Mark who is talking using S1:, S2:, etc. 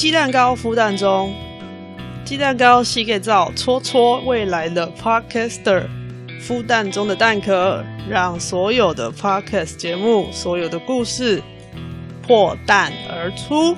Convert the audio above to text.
S1: 鸡蛋糕孵蛋中，鸡蛋糕洗给造，戳戳未来的 Podcaster 孵蛋中的蛋壳，让所有的 Podcast 节目、所有的故事破蛋而出。